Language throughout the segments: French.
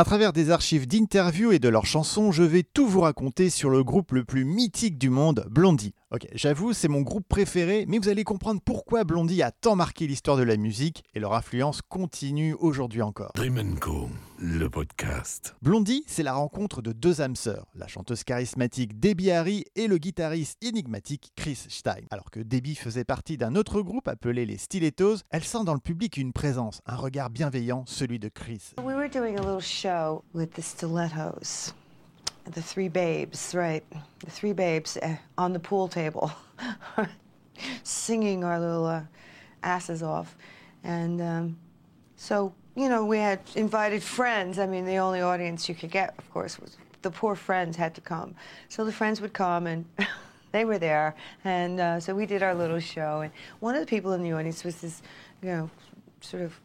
À travers des archives d'interviews et de leurs chansons, je vais tout vous raconter sur le groupe le plus mythique du monde, Blondie. Ok, j'avoue, c'est mon groupe préféré, mais vous allez comprendre pourquoi Blondie a tant marqué l'histoire de la musique et leur influence continue aujourd'hui encore. Dream Co, le podcast. Blondie, c'est la rencontre de deux âmes sœurs, la chanteuse charismatique Debbie Harry et le guitariste énigmatique Chris Stein. Alors que Debbie faisait partie d'un autre groupe appelé les Stilettos, elle sent dans le public une présence, un regard bienveillant, celui de Chris. We were doing a little show with the Stilettos. The three babes, right? The three babes uh, on the pool table, singing our little uh, asses off. And um, so, you know, we had invited friends. I mean, the only audience you could get, of course, was the poor friends had to come. So the friends would come and they were there. And uh, so we did our little show. And one of the people in the audience was this, you know, sort of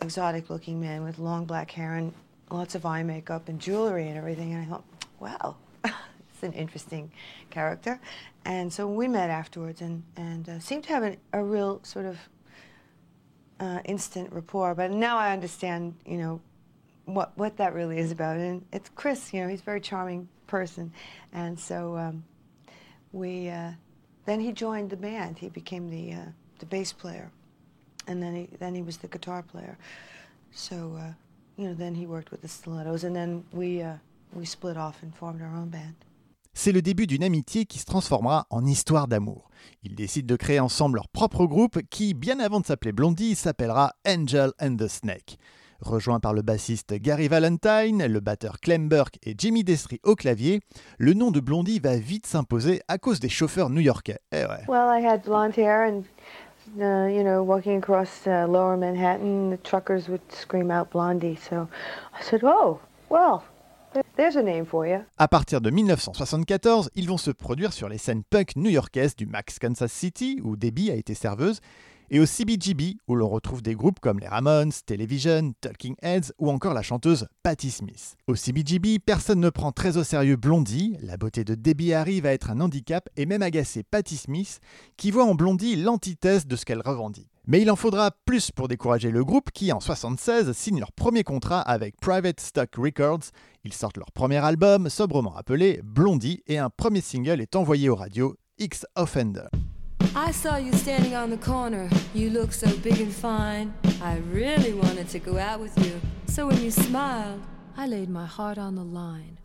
exotic looking man with long black hair and lots of eye makeup and jewelry and everything. And I thought, wow, it's an interesting character. And so we met afterwards and, and uh, seemed to have an, a real sort of uh, instant rapport. But now I understand, you know, what, what that really is about. And it's Chris, you know, he's a very charming person. And so um, we, uh, then he joined the band. He became the, uh, the bass player. And then he, then he was the guitar player. So, uh, you know, then he worked with the Stilettos. And then we, uh, we split off and formed our own band. C'est le début d'une amitié qui se transformera en histoire d'amour. Ils décident de créer ensemble leur propre groupe qui, bien avant de s'appeler Blondie, s'appellera Angel and the Snake. Rejoint par le bassiste Gary Valentine, le batteur Clem Burke et Jimmy Destry au clavier, le nom de Blondie va vite s'imposer à cause des chauffeurs new-yorkais. Eh ouais. Well, I had blonde hair and, uh, you know, walking across uh, lower Manhattan, the truckers would scream out Blondie. So I said, oh, well, there's a name for you. À partir de 1974, ils vont se produire sur les scènes punk new-yorkaises du Max Kansas City, où Debbie a été serveuse, et au CBGB, où l'on retrouve des groupes comme les Ramones, Television, Talking Heads ou encore la chanteuse Patti Smith. Au CBGB, personne ne prend très au sérieux Blondie, la beauté de Debbie Harry va être un handicap et même agacer Patti Smith, qui voit en Blondie l'antithèse de ce qu'elle revendique. Mais il en faudra plus pour décourager le groupe qui, en 76, signe leur premier contrat avec Private Stock Records. Ils sortent leur premier album, sobrement appelé Blondie, et un premier single est envoyé aux radios, X Offender. I saw you standing on the corner. You look so big and fine. I really wanted to go out with you. So when you smiled, I laid my heart on the line.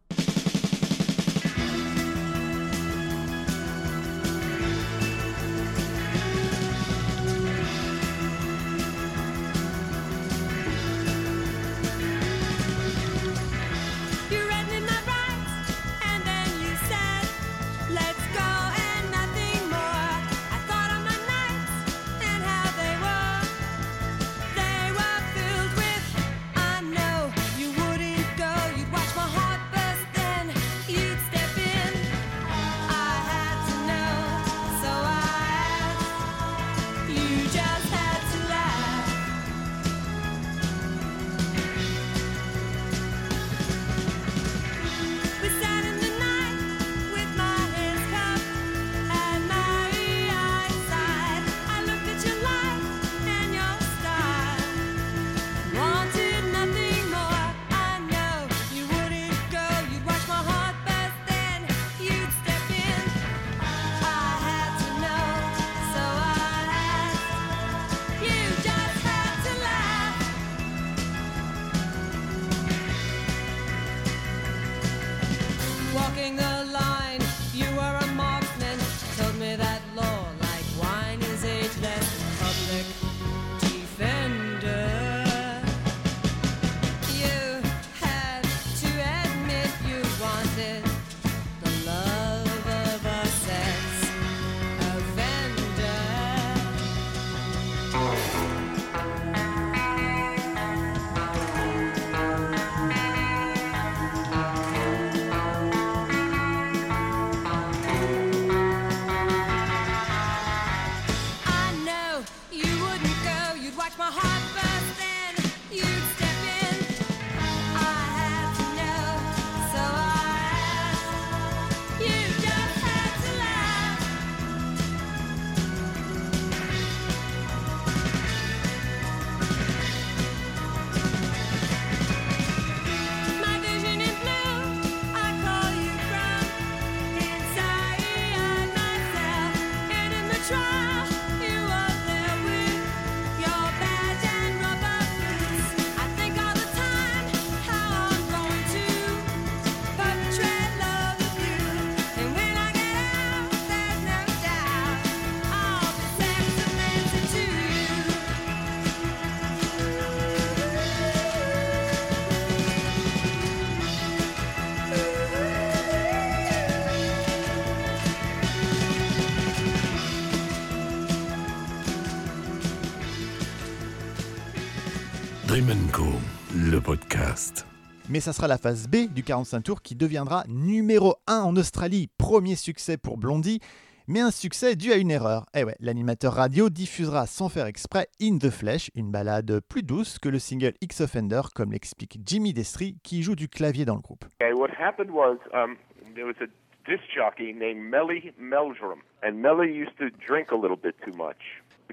Mais ça sera la phase B du 45 tours qui deviendra numéro 1 en Australie. Premier succès pour Blondie, mais un succès dû à une erreur. Eh ouais, l'animateur radio diffusera sans faire exprès In the Flesh, une balade plus douce que le single X Offender, comme l'explique Jimmy Destry, qui joue du clavier dans le groupe. Okay, what happened was um, there was a disc jockey named Melly Meldrum, and Melly used to drink a little bit too much.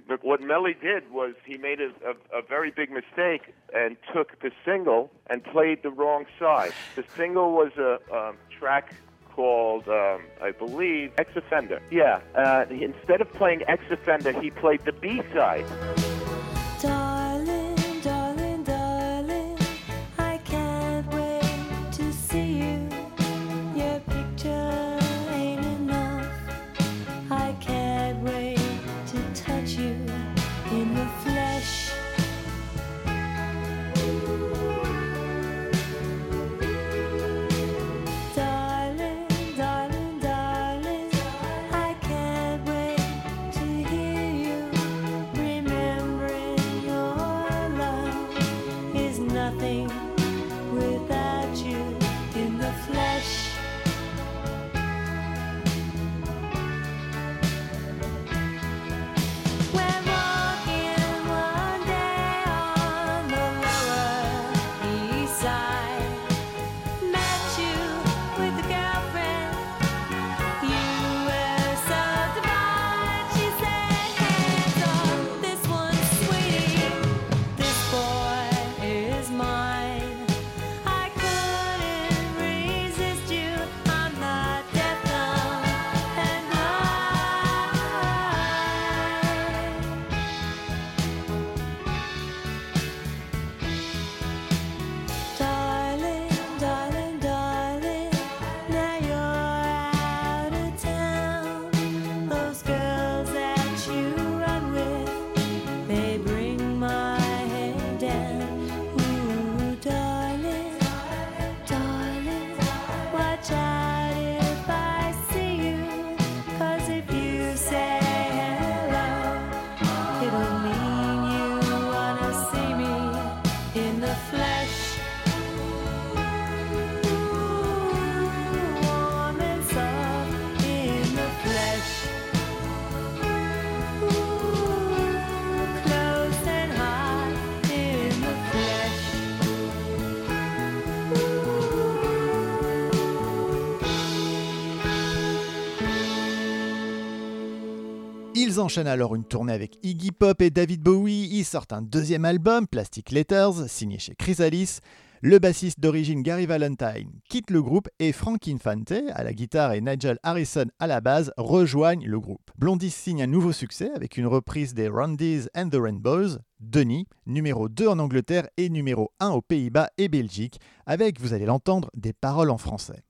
But what Melly did was he made a, a, a very big mistake and took the single and played the wrong side. The single was a track called, um, I believe, Ex Offender. Yeah, uh, instead of playing Ex Offender, he played the B side. Enchaînent alors une tournée avec Iggy Pop et David Bowie. Ils sortent un deuxième album, Plastic Letters, signé chez Chrysalis. Le bassiste d'origine Gary Valentine quitte le groupe et Frank Infante, à la guitare et Nigel Harrison à la base, rejoignent le groupe. Blondie signe un nouveau succès avec une reprise des Rondies and the Rainbows, Denis, numéro 2 en Angleterre et numéro 1 aux Pays-Bas et Belgique, avec, vous allez l'entendre, des paroles en français.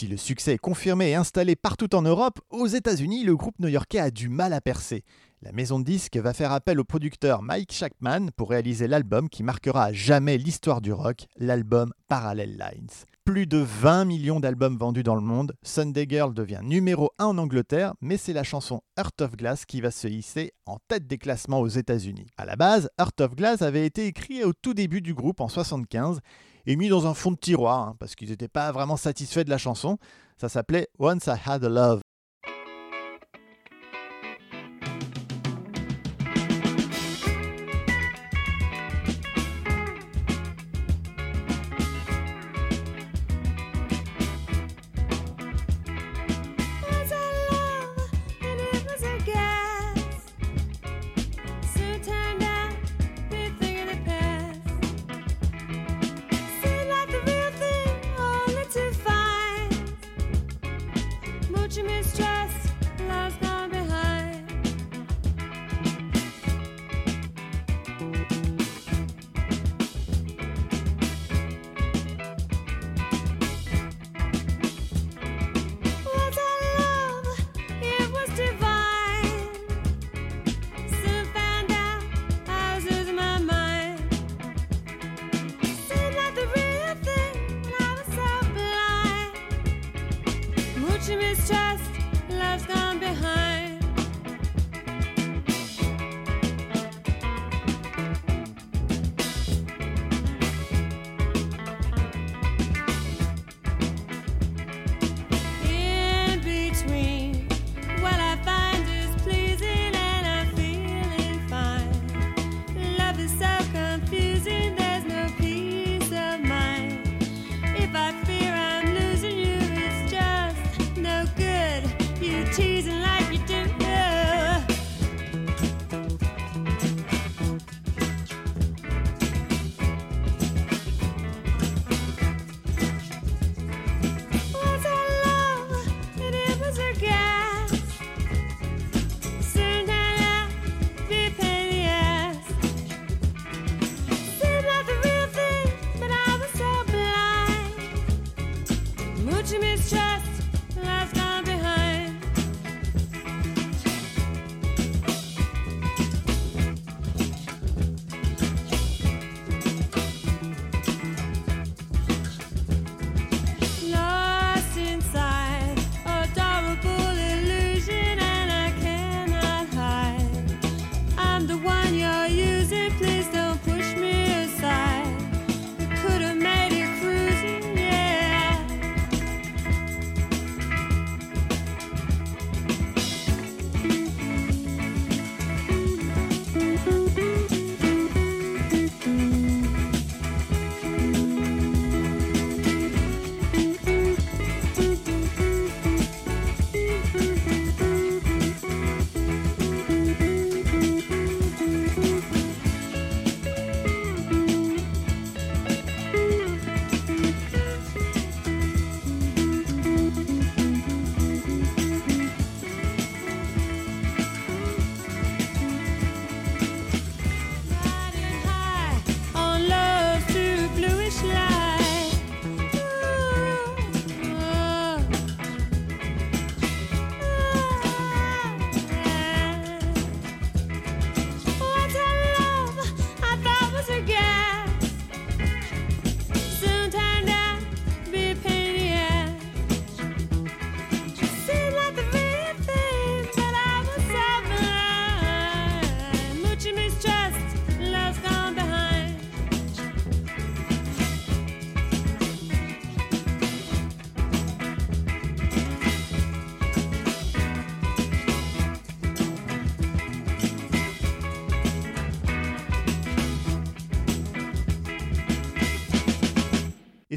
Si le succès est confirmé et installé partout en Europe, aux États-Unis, le groupe new-yorkais a du mal à percer. La maison de disques va faire appel au producteur Mike Shackman pour réaliser l'album qui marquera à jamais l'histoire du rock, l'album Parallel Lines. Plus de 20 millions d'albums vendus dans le monde, Sunday Girl devient numéro 1 en Angleterre, mais c'est la chanson Heart of Glass qui va se hisser en tête des classements aux États-Unis. À la base, Heart of Glass avait été écrit au tout début du groupe en 75 et mis dans un fond de tiroir hein, parce qu'ils n'étaient pas vraiment satisfaits de la chanson. Ça s'appelait Once I Had a Love. Such mistrust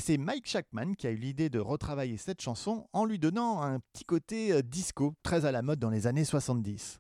c'est Mike Shackman qui a eu l'idée de retravailler cette chanson en lui donnant un petit côté euh, disco, très à la mode dans les années 70.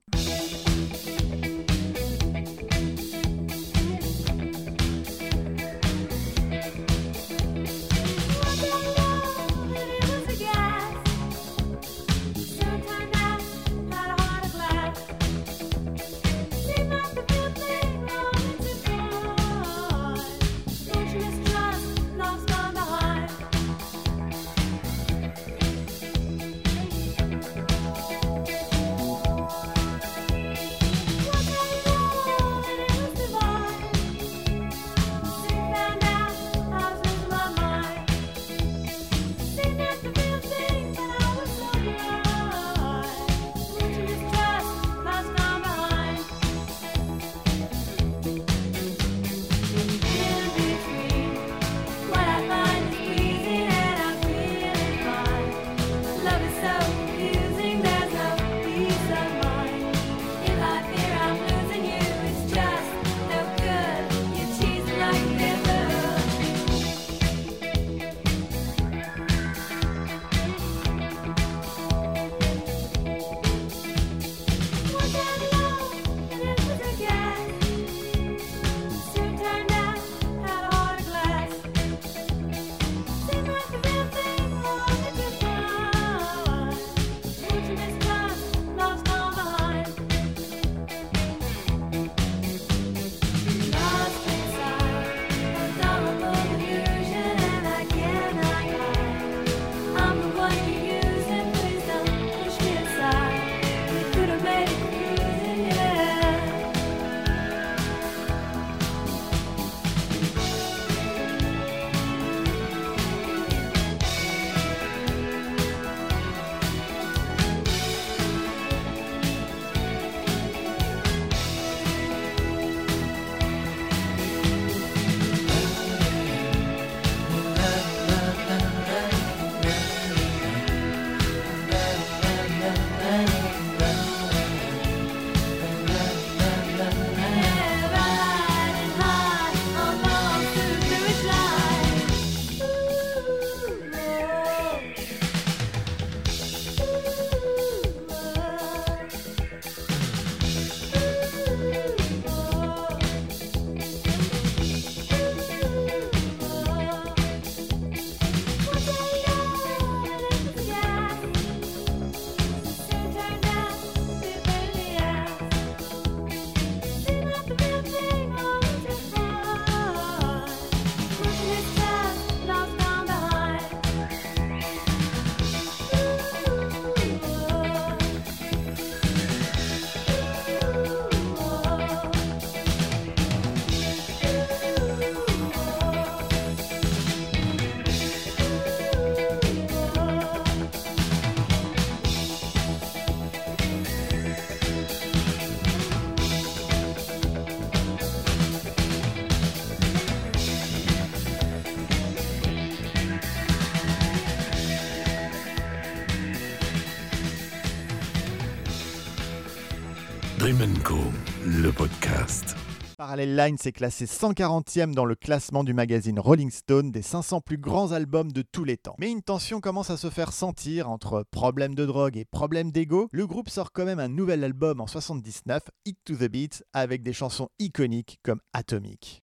Parallel Line s'est classé 140e dans le classement du magazine Rolling Stone des 500 plus grands albums de tous les temps. Mais une tension commence à se faire sentir entre problèmes de drogue et problèmes d'ego. Le groupe sort quand même un nouvel album en 79, Hit to the Beat, avec des chansons iconiques comme Atomic.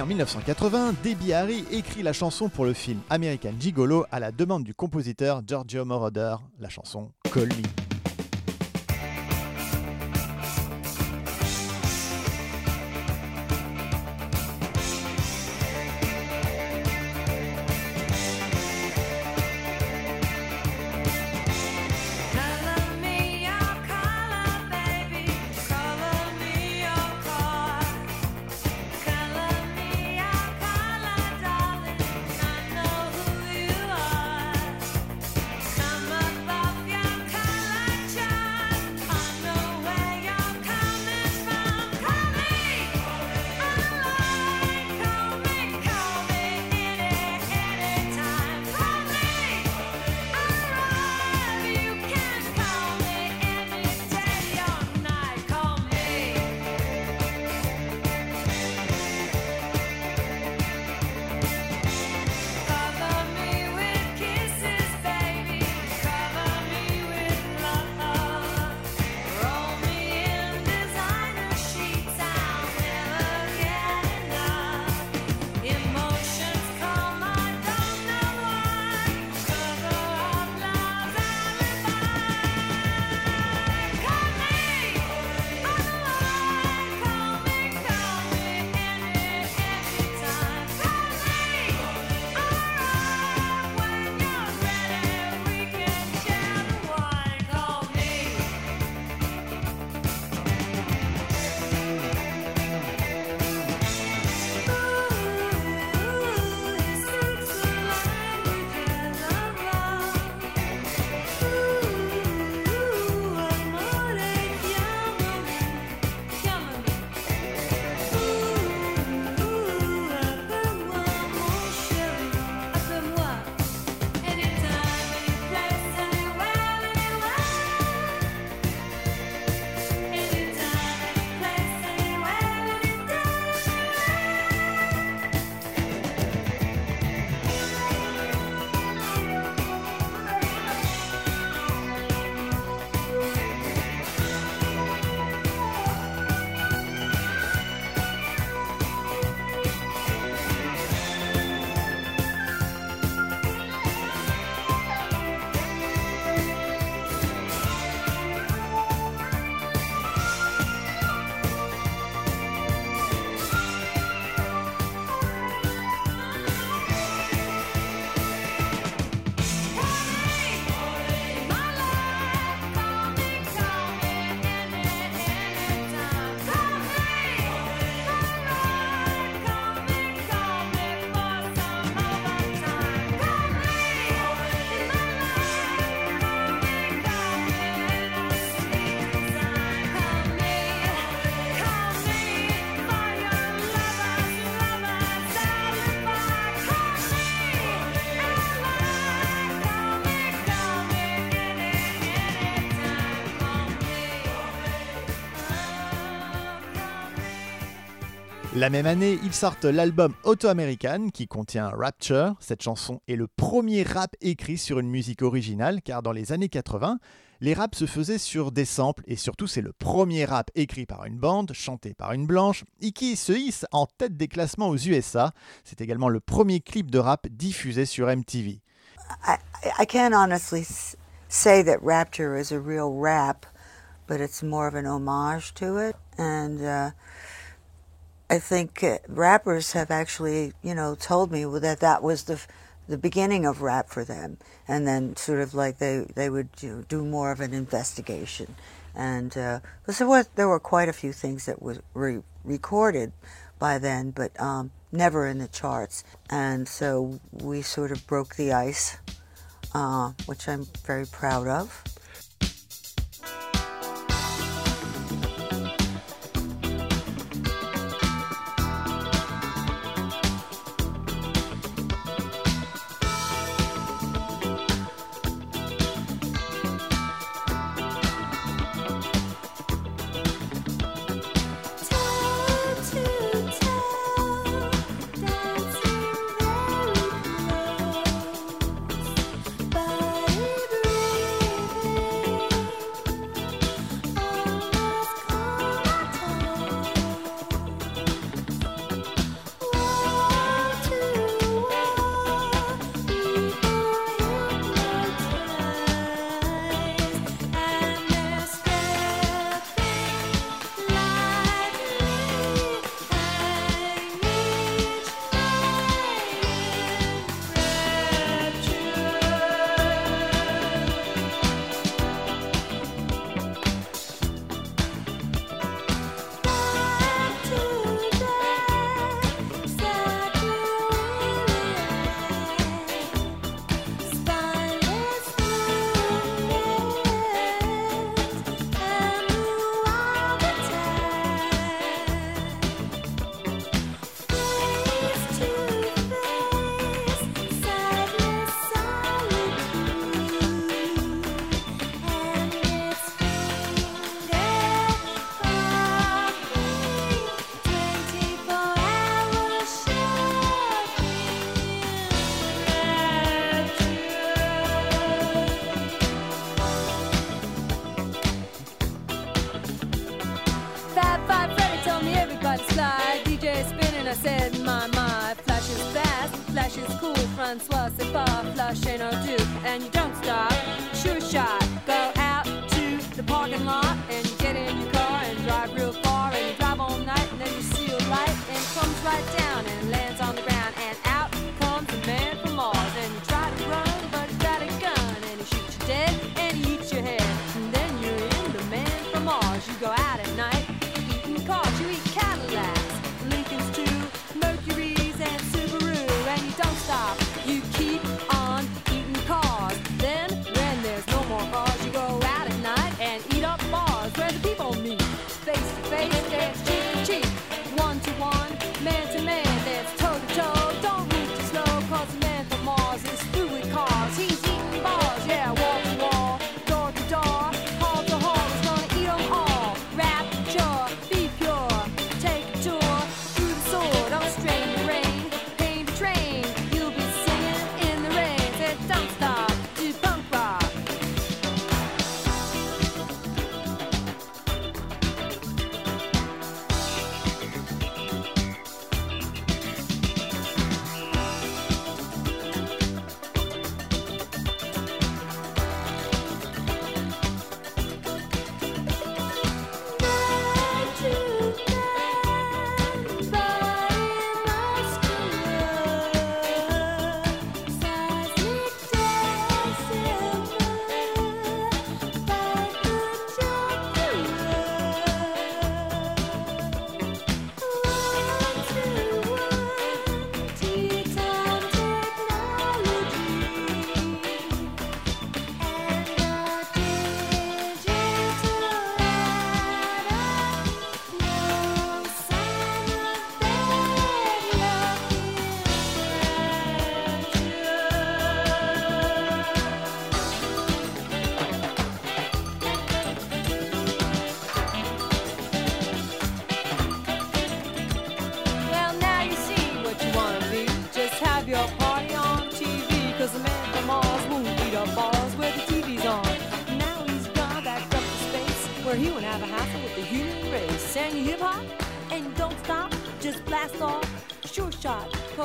En 1980, Debbie Harry écrit la chanson pour le film American Gigolo à la demande du compositeur Giorgio Moroder, la chanson Call Me. La même année, ils sortent l'album Auto American qui contient Rapture. Cette chanson est le premier rap écrit sur une musique originale car dans les années 80, les raps se faisaient sur des samples et surtout c'est le premier rap écrit par une bande, chanté par une blanche et qui se hisse en tête des classements aux USA. C'est également le premier clip de rap diffusé sur MTV. I, I can't honestly say that Rapture is a real rap, but it's more of an homage to it. And uh, I think uh, rappers have actually, you know, told me that that was the the beginning of rap for them, and then sort of like they they would do, do more of an investigation, and because there there were quite a few things that were re- recorded by then, but um, never in the charts, and so we sort of broke the ice, uh, which I'm very proud of.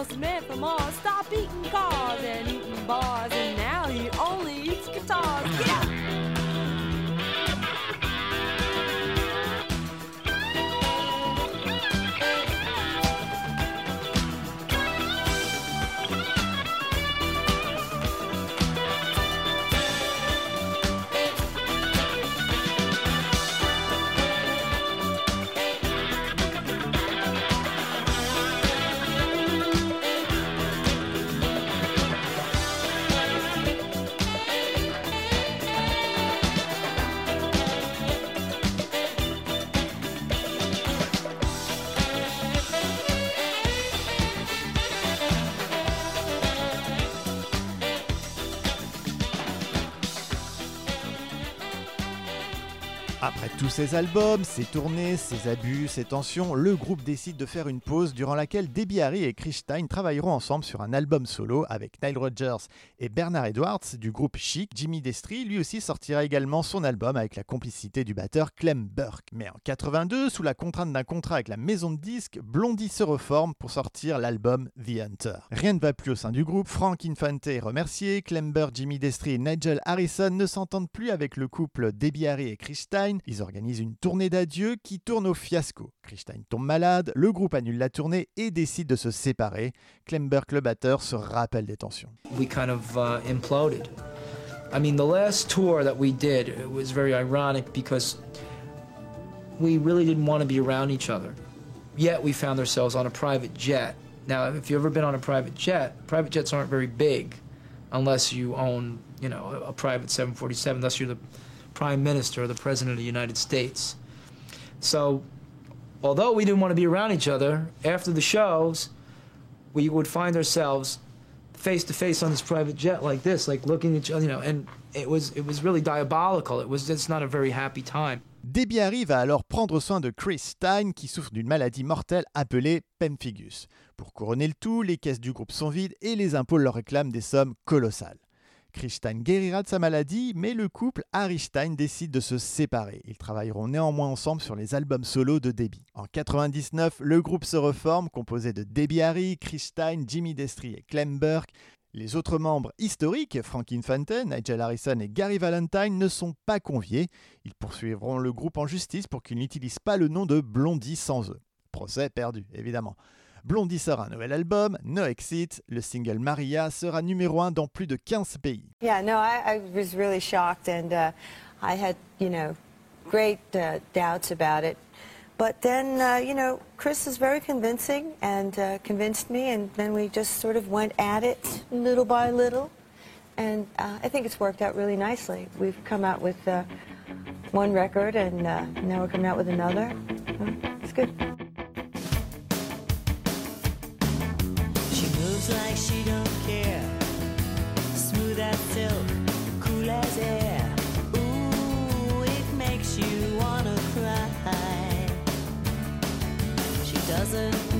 Will Smith from Mars. Stop eating cars. Après tous ces albums, ces tournées, ces abus, ces tensions, le groupe décide de faire une pause durant laquelle Debbie Harry et Chris travailleront ensemble sur un album solo avec Nile Rodgers et Bernard Edwards du groupe Chic. Jimmy Destri lui aussi sortira également son album avec la complicité du batteur Clem Burke. Mais en 82, sous la contrainte d'un contrat avec la maison de disques, Blondie se reforme pour sortir l'album The Hunter. Rien ne va plus au sein du groupe, Frank Infante est remercié, Clem Burke, Jimmy Destri et Nigel Harrison ne s'entendent plus avec le couple Debbie Harry et Chris organisent une tournée d'adieu qui tourne au fiasco. Chris Stein tombe malade, le groupe annule la tournée et décide de se séparer. Clem Burke, le batteur, se rappelle des tensions. we kind of uh, imploded. I mean, the last tour that we did it was very ironic because we really didn't want to be around each other. Yet we found ourselves on a private jet. Now, if you've ever been on a private jet, private jets aren't very big unless you own, you know, a private 747, unless you're the prime minister the president of the United States. So, although we didn't want to be around each other, after the shows, we would find ourselves face to face on this private jet like this, like looking at each other, you know, and it was it was really diabolical. It was it's not a very happy time. Debbie Harry va alors prendre soin de Chris Stein qui souffre d'une maladie mortelle appelée pemphigus. Pour couronner le tout, les caisses du groupe sont vides et les impôts leur réclament des sommes colossales. Chris Stein guérira de sa maladie, mais le couple Harry Stein décide de se séparer. Ils travailleront néanmoins ensemble sur les albums solo de Debbie. En 99, le groupe se reforme, composé de Debbie Harry, Chris Stein, Jimmy Destri et Clem Burke. Les autres membres historiques, Frank Infante, Nigel Harrison et Gary Valentine, ne sont pas conviés. Ils poursuivront le groupe en justice pour qu'il n'utilise pas le nom de Blondie sans eux. Procès perdu, évidemment. Blondie sort un nouvel album, No Exit. Le single Maria sera numéro 1 dans plus de 15 pays. Yeah, no, I, I was really shocked, and uh, I had, you know, great uh, doubts about it. But then, uh, you know, Chris is very convincing and uh, convinced me, and then we just sort of went at it little by little. And uh, I think it's worked out really nicely. We've come out with uh, one record, and uh, now we're coming out with another. It's good. Like she don't care. Smooth as silk, cool as air. Ooh, it makes you wanna cry. She doesn't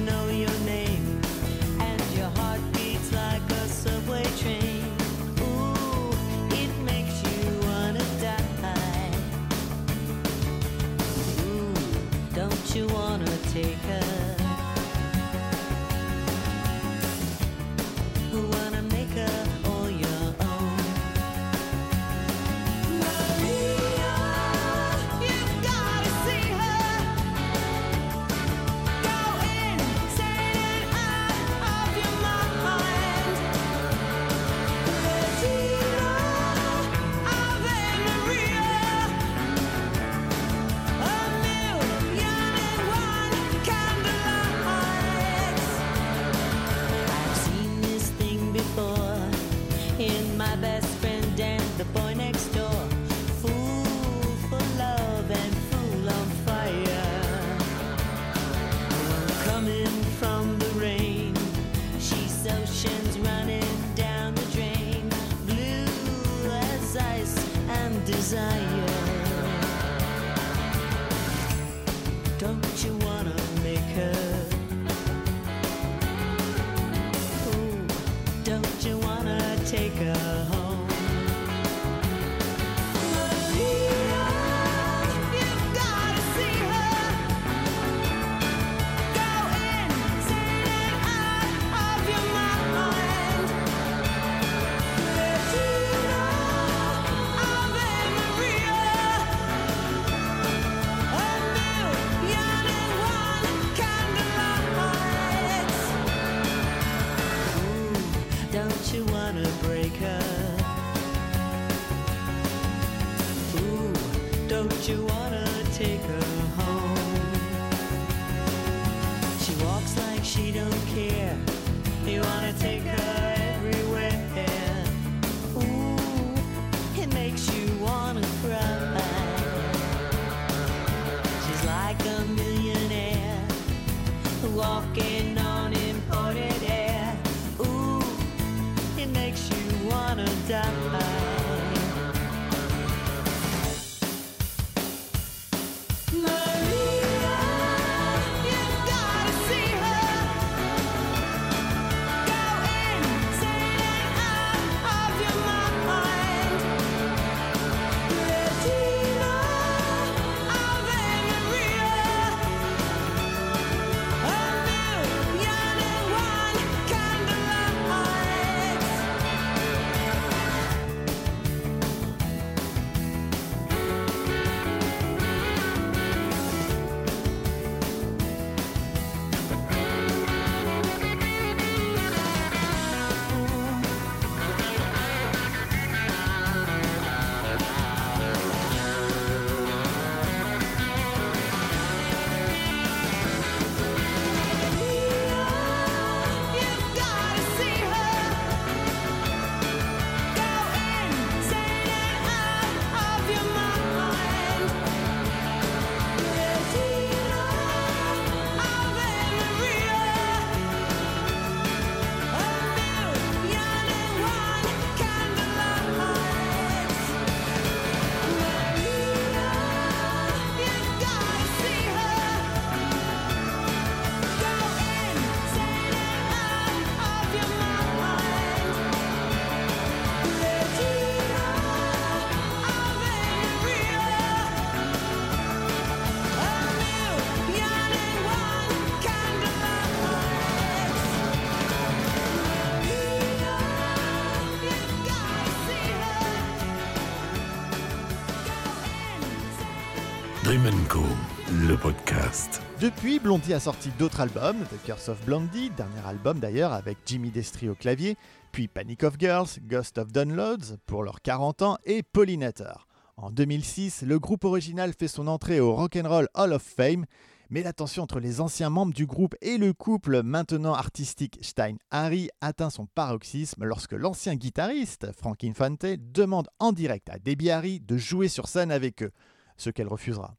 Depuis, Blondie a sorti d'autres albums, The Curse of Blondie, dernier album d'ailleurs avec Jimmy Destri au clavier, puis Panic of Girls, Ghost of Downloads pour leurs 40 ans et Pollinator. En 2006, le groupe original fait son entrée au Rock'n'Roll Hall of Fame, mais la tension entre les anciens membres du groupe et le couple maintenant artistique Stein-Harry atteint son paroxysme lorsque l'ancien guitariste, Frank Infante, demande en direct à Debbie Harry de jouer sur scène avec eux, ce qu'elle refusera.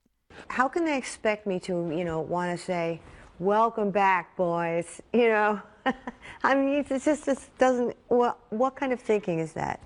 How can they expect me to, you know, want to say, welcome back, boys? You know, I mean, it just, it doesn't, what, what kind of thinking is that?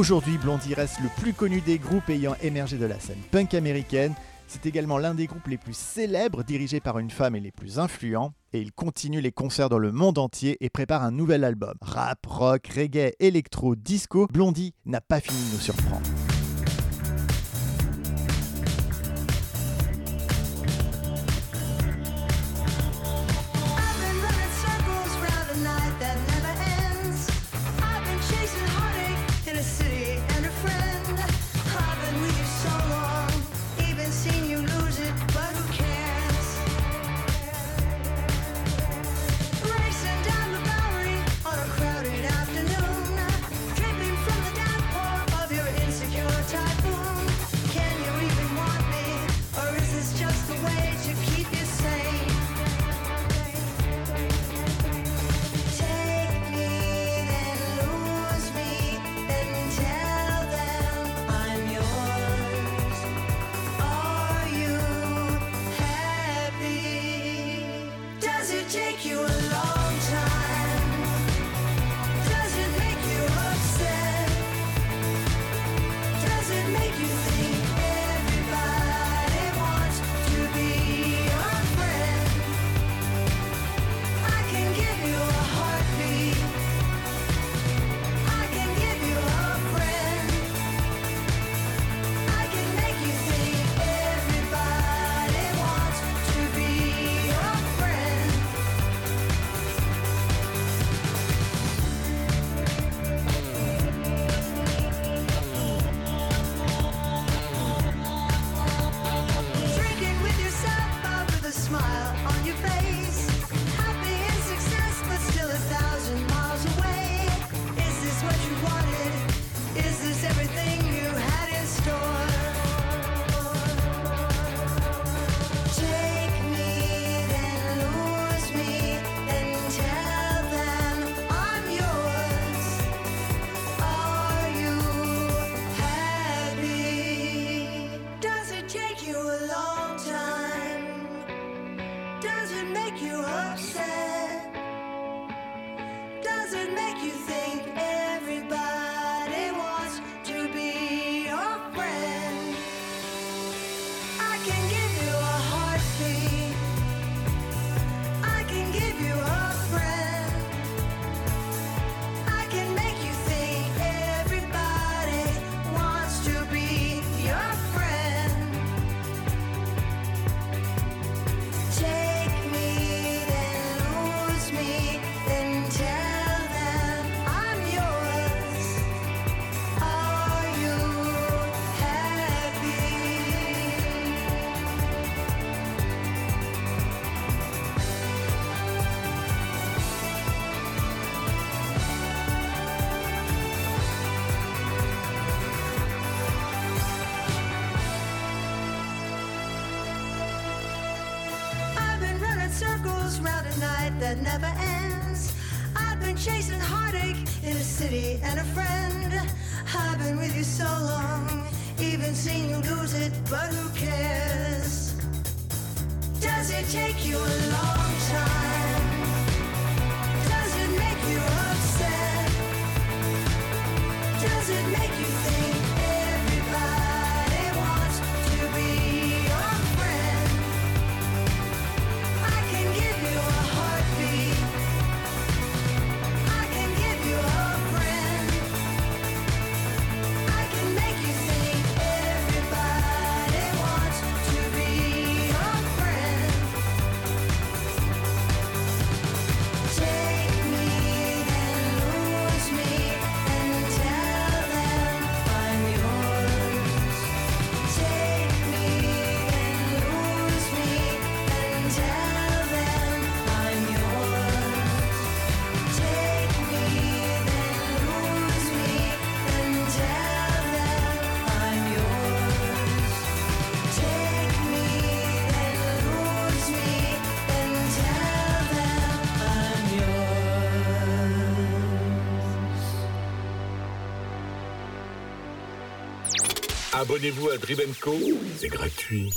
Aujourd'hui, Blondie reste le plus connu des groupes ayant émergé de la scène punk américaine. C'est également l'un des groupes les plus célèbres, dirigés par une femme et les plus influents. Et il continue les concerts dans le monde entier et prépare un nouvel album. Rap, rock, reggae, électro, disco, Blondie n'a pas fini de nous surprendre. goes round a night that never ends. I've been chasing heartache in a city and a friend. I've been with you so long, even seen you lose it, but who cares? Does it take you a long time? Does it make you Abonnez-vous à Drivenco, c'est gratuit.